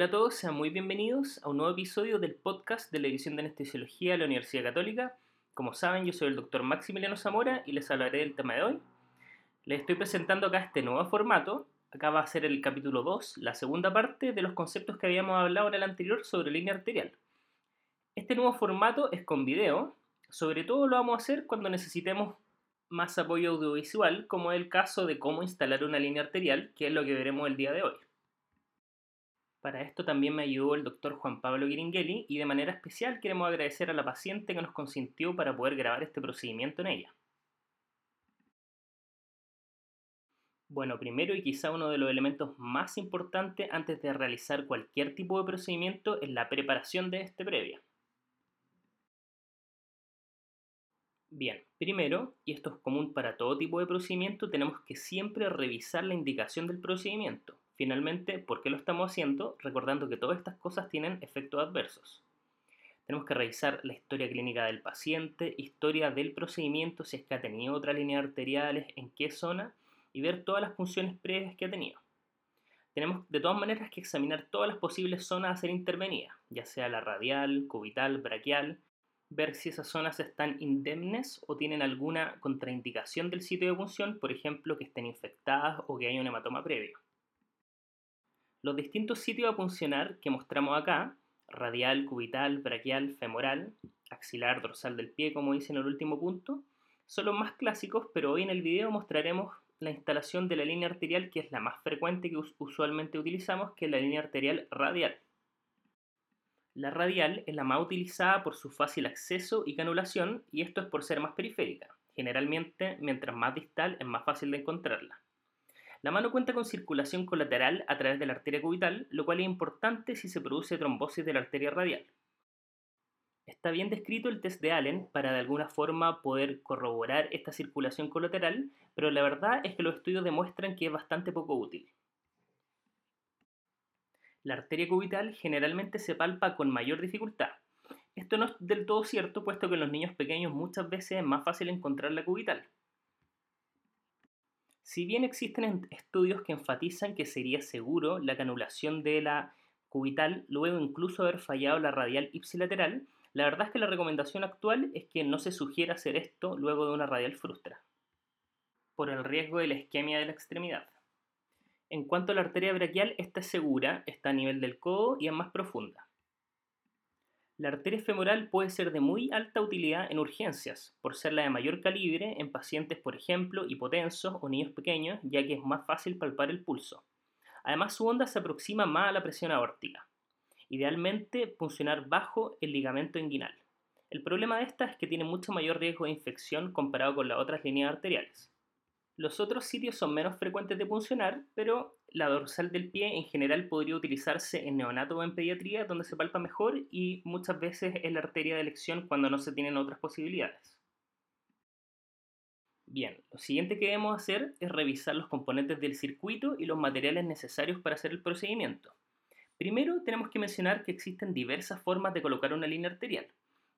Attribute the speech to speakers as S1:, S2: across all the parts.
S1: Hola a todos, sean muy bienvenidos a un nuevo episodio del podcast de la División de Anestesiología de la Universidad Católica. Como saben, yo soy el doctor Maximiliano Zamora y les hablaré del tema de hoy. Les estoy presentando acá este nuevo formato. Acá va a ser el capítulo 2, la segunda parte de los conceptos que habíamos hablado en el anterior sobre línea arterial. Este nuevo formato es con video. Sobre todo lo vamos a hacer cuando necesitemos más apoyo audiovisual, como es el caso de cómo instalar una línea arterial, que es lo que veremos el día de hoy. Para esto también me ayudó el doctor Juan Pablo Giringhelli y de manera especial queremos agradecer a la paciente que nos consintió para poder grabar este procedimiento en ella. Bueno, primero y quizá uno de los elementos más importantes antes de realizar cualquier tipo de procedimiento es la preparación de este previa. Bien, primero, y esto es común para todo tipo de procedimiento, tenemos que siempre revisar la indicación del procedimiento. Finalmente, ¿por qué lo estamos haciendo? Recordando que todas estas cosas tienen efectos adversos. Tenemos que revisar la historia clínica del paciente, historia del procedimiento, si es que ha tenido otras líneas arteriales, en qué zona, y ver todas las funciones previas que ha tenido. Tenemos de todas maneras que examinar todas las posibles zonas a ser intervenidas, ya sea la radial, cubital, braquial, ver si esas zonas están indemnes o tienen alguna contraindicación del sitio de punción, por ejemplo, que estén infectadas o que haya un hematoma previo. Los distintos sitios a puncionar que mostramos acá, radial, cubital, braquial, femoral, axilar, dorsal del pie, como dice en el último punto, son los más clásicos, pero hoy en el video mostraremos la instalación de la línea arterial que es la más frecuente que usualmente utilizamos, que es la línea arterial radial. La radial es la más utilizada por su fácil acceso y canulación, y esto es por ser más periférica. Generalmente, mientras más distal, es más fácil de encontrarla. La mano cuenta con circulación colateral a través de la arteria cubital, lo cual es importante si se produce trombosis de la arteria radial. Está bien descrito el test de Allen para de alguna forma poder corroborar esta circulación colateral, pero la verdad es que los estudios demuestran que es bastante poco útil. La arteria cubital generalmente se palpa con mayor dificultad. Esto no es del todo cierto, puesto que en los niños pequeños muchas veces es más fácil encontrar la cubital. Si bien existen estudios que enfatizan que sería seguro la canulación de la cubital luego incluso haber fallado la radial ipsilateral, la verdad es que la recomendación actual es que no se sugiera hacer esto luego de una radial frustra, por el riesgo de la isquemia de la extremidad. En cuanto a la arteria braquial, esta es segura, está a nivel del codo y es más profunda. La arteria femoral puede ser de muy alta utilidad en urgencias, por ser la de mayor calibre en pacientes, por ejemplo, hipotensos o niños pequeños, ya que es más fácil palpar el pulso. Además, su onda se aproxima más a la presión aórtica. Idealmente, funcionar bajo el ligamento inguinal. El problema de esta es que tiene mucho mayor riesgo de infección comparado con las otras líneas arteriales. Los otros sitios son menos frecuentes de funcionar, pero la dorsal del pie en general podría utilizarse en neonato o en pediatría, donde se palpa mejor y muchas veces es la arteria de elección cuando no se tienen otras posibilidades. Bien, lo siguiente que debemos hacer es revisar los componentes del circuito y los materiales necesarios para hacer el procedimiento. Primero tenemos que mencionar que existen diversas formas de colocar una línea arterial.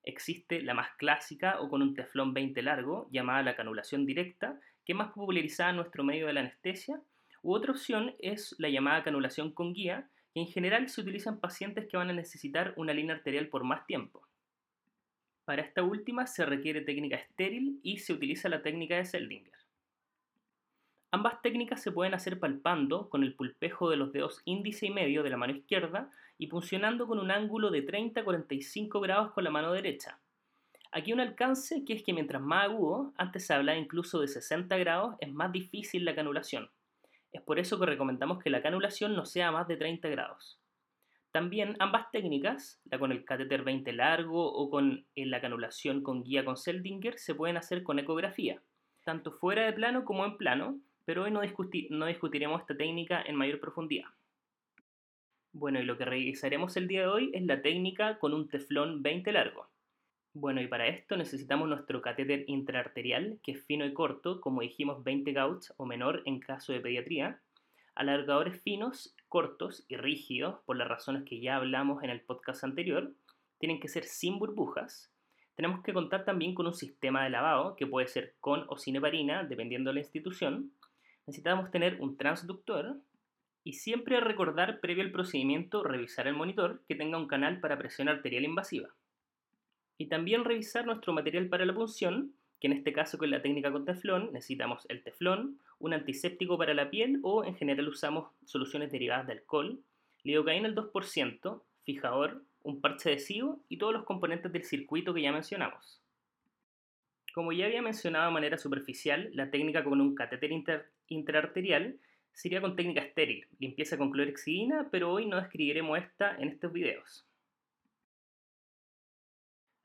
S1: Existe la más clásica o con un teflón 20 largo, llamada la canulación directa, que es más popularizada en nuestro medio de la anestesia, u otra opción es la llamada canulación con guía, que en general se utiliza en pacientes que van a necesitar una línea arterial por más tiempo. Para esta última se requiere técnica estéril y se utiliza la técnica de Seldinger. Ambas técnicas se pueden hacer palpando con el pulpejo de los dedos índice y medio de la mano izquierda y funcionando con un ángulo de 30 a 45 grados con la mano derecha. Aquí un alcance que es que mientras más agudo, antes se hablaba incluso de 60 grados, es más difícil la canulación. Es por eso que recomendamos que la canulación no sea más de 30 grados. También ambas técnicas, la con el catéter 20 largo o con eh, la canulación con guía con Seldinger, se pueden hacer con ecografía, tanto fuera de plano como en plano, pero hoy no, no discutiremos esta técnica en mayor profundidad. Bueno, y lo que revisaremos el día de hoy es la técnica con un teflón 20 largo. Bueno, y para esto necesitamos nuestro catéter intraarterial, que es fino y corto, como dijimos 20 gauss o menor en caso de pediatría, alargadores finos, cortos y rígidos, por las razones que ya hablamos en el podcast anterior, tienen que ser sin burbujas. Tenemos que contar también con un sistema de lavado, que puede ser con o sin heparina, dependiendo de la institución. Necesitamos tener un transductor, Y siempre recordar previo al procedimiento revisar el monitor que tenga un canal para presión arterial invasiva. Y también revisar nuestro material para la punción, que en este caso con la técnica con teflón necesitamos el teflón, un antiséptico para la piel o en general usamos soluciones derivadas de alcohol, lidocaína al 2%, fijador, un parche adhesivo y todos los componentes del circuito que ya mencionamos. Como ya había mencionado de manera superficial, la técnica con un catéter interarterial sería con técnica estéril, limpieza con clorexidina, pero hoy no describiremos esta en estos videos.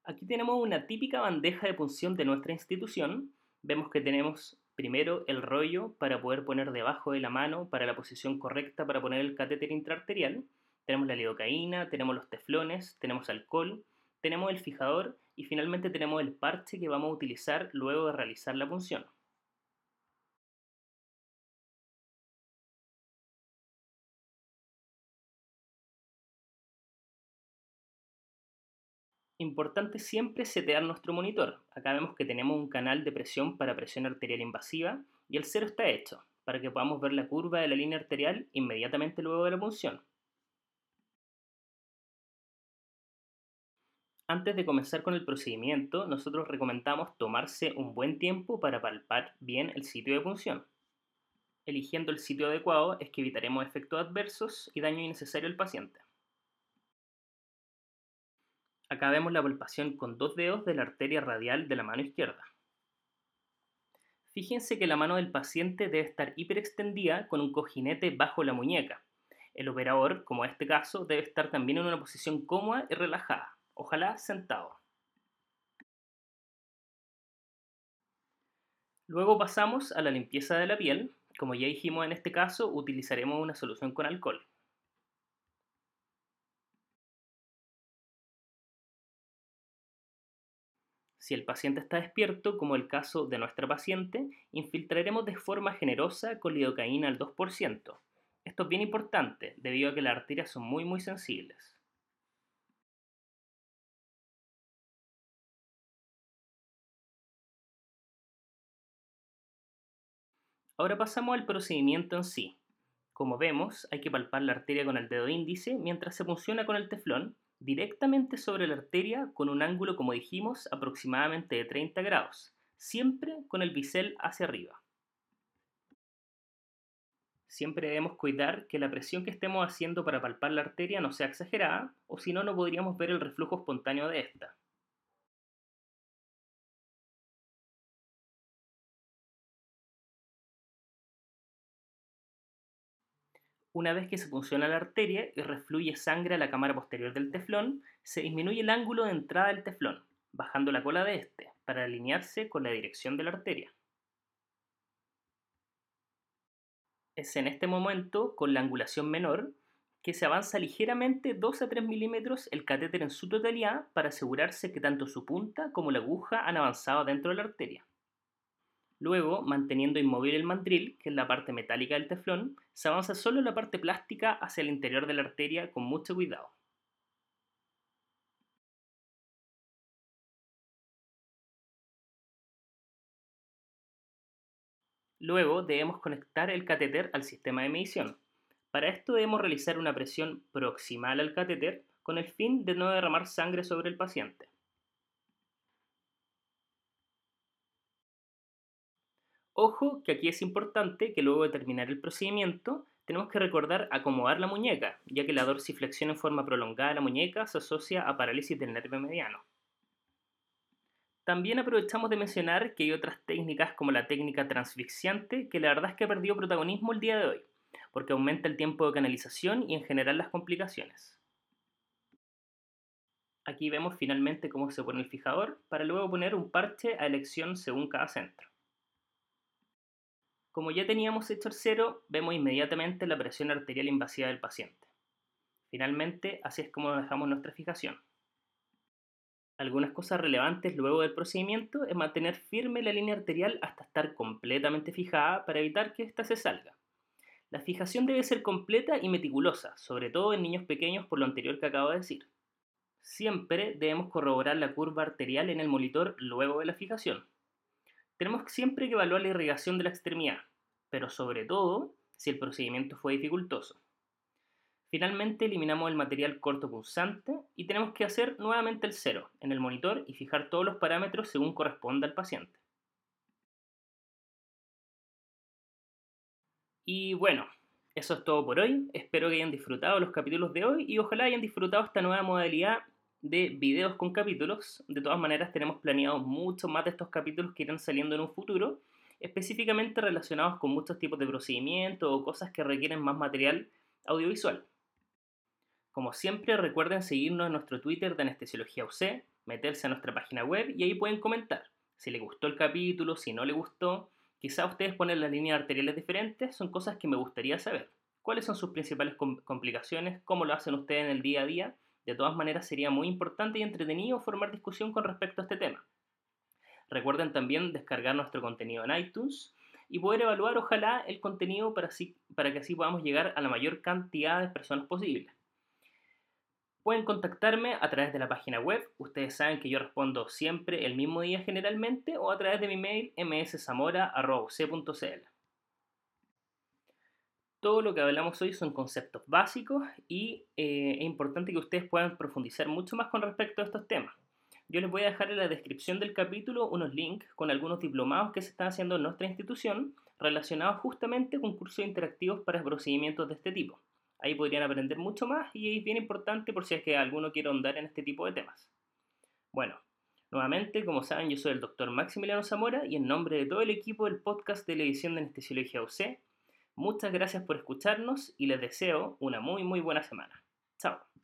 S1: Aquí tenemos una típica bandeja de punción de nuestra institución. Vemos que tenemos primero el rollo para poder poner debajo de la mano para la posición correcta para poner el catéter intraarterial. Tenemos la lidocaína, tenemos los teflones, tenemos alcohol, tenemos el fijador y finalmente tenemos el parche que vamos a utilizar luego de realizar la punción. Importante siempre setear nuestro monitor. Acá vemos que tenemos un canal de presión para presión arterial invasiva y el cero está hecho para que podamos ver la curva de la línea arterial inmediatamente luego de la punción. Antes de comenzar con el procedimiento, nosotros recomendamos tomarse un buen tiempo para palpar bien el sitio de punción. Eligiendo el sitio adecuado es que evitaremos efectos adversos y daño innecesario al paciente. Acá vemos la palpación con dos dedos de la arteria radial de la mano izquierda. Fíjense que la mano del paciente debe estar hiperextendida con un cojinete bajo la muñeca. El operador, como en este caso, debe estar también en una posición cómoda y relajada, ojalá sentado. Luego pasamos a la limpieza de la piel. Como ya dijimos en este caso, utilizaremos una solución con alcohol. Si el paciente está despierto, como el caso de nuestra paciente, infiltraremos de forma generosa con lidocaína al 2%. Esto es bien importante, debido a que las arterias son muy muy sensibles. Ahora pasamos al procedimiento en sí. Como vemos, hay que palpar la arteria con el dedo índice mientras se funciona con el teflón directamente sobre la arteria con un ángulo, como dijimos, aproximadamente de 30 grados, siempre con el bisel hacia arriba. Siempre debemos cuidar que la presión que estemos haciendo para palpar la arteria no sea exagerada, o si no, no podríamos ver el reflujo espontáneo de esta. Una vez que se funciona la arteria y refluye sangre a la cámara posterior del teflón, se disminuye el ángulo de entrada del teflón, bajando la cola de este, para alinearse con la dirección de la arteria. Es en este momento, con la angulación menor, que se avanza ligeramente 2 a 3 milímetros el catéter en su totalidad para asegurarse que tanto su punta como la aguja han avanzado dentro de la arteria. Luego, manteniendo inmóvil el mandril, que es la parte metálica del teflón, se avanza solo la parte plástica hacia el interior de la arteria con mucho cuidado. Luego debemos conectar el catéter al sistema de medición. Para esto debemos realizar una presión proximal al catéter con el fin de no derramar sangre sobre el paciente. Ojo que aquí es importante que luego de terminar el procedimiento tenemos que recordar acomodar la muñeca, ya que la dorsiflexión en forma prolongada de la muñeca se asocia a parálisis del nervio mediano. También aprovechamos de mencionar que hay otras técnicas como la técnica transfixiante que la verdad es que ha perdido protagonismo el día de hoy, porque aumenta el tiempo de canalización y en general las complicaciones. Aquí vemos finalmente cómo se pone el fijador para luego poner un parche a elección según cada centro. Como ya teníamos hecho el cero, vemos inmediatamente la presión arterial invasiva del paciente. Finalmente, así es como dejamos nuestra fijación. Algunas cosas relevantes luego del procedimiento es mantener firme la línea arterial hasta estar completamente fijada para evitar que ésta se salga. La fijación debe ser completa y meticulosa, sobre todo en niños pequeños por lo anterior que acabo de decir. Siempre debemos corroborar la curva arterial en el monitor luego de la fijación tenemos siempre que evaluar la irrigación de la extremidad, pero sobre todo si el procedimiento fue dificultoso. Finalmente eliminamos el material corto punzante y tenemos que hacer nuevamente el cero en el monitor y fijar todos los parámetros según corresponda al paciente. Y bueno, eso es todo por hoy. Espero que hayan disfrutado los capítulos de hoy y ojalá hayan disfrutado esta nueva modalidad de videos con capítulos. De todas maneras, tenemos planeado mucho más de estos capítulos que irán saliendo en un futuro, específicamente relacionados con muchos tipos de procedimientos o cosas que requieren más material audiovisual. Como siempre, recuerden seguirnos en nuestro Twitter de Anestesiología UC, meterse a nuestra página web y ahí pueden comentar si les gustó el capítulo, si no les gustó. Quizá ustedes ponen las líneas arteriales diferentes, son cosas que me gustaría saber. ¿Cuáles son sus principales complicaciones? ¿Cómo lo hacen ustedes en el día a día? De todas maneras, sería muy importante y entretenido formar discusión con respecto a este tema. Recuerden también descargar nuestro contenido en iTunes y poder evaluar, ojalá, el contenido para, para que así podamos llegar a la mayor cantidad de personas posible. Pueden contactarme a través de la página web. Ustedes saben que yo respondo siempre el mismo día generalmente o a través de mi mail mszamora.c.cl. Todo lo que hablamos hoy son conceptos básicos y eh, es importante que ustedes puedan profundizar mucho más con respecto a estos temas. Yo les voy a dejar en la descripción del capítulo unos links con algunos diplomados que se están haciendo en nuestra institución relacionados justamente con cursos interactivos para procedimientos de este tipo. Ahí podrían aprender mucho más y es bien importante por si es que alguno quiere ahondar en este tipo de temas. Bueno, nuevamente, como saben, yo soy el doctor Maximiliano Zamora y en nombre de todo el equipo del podcast de la edición de Anestesiología UC, muchas gracias por escucharnos y les deseo una muy muy buena semana. Chao.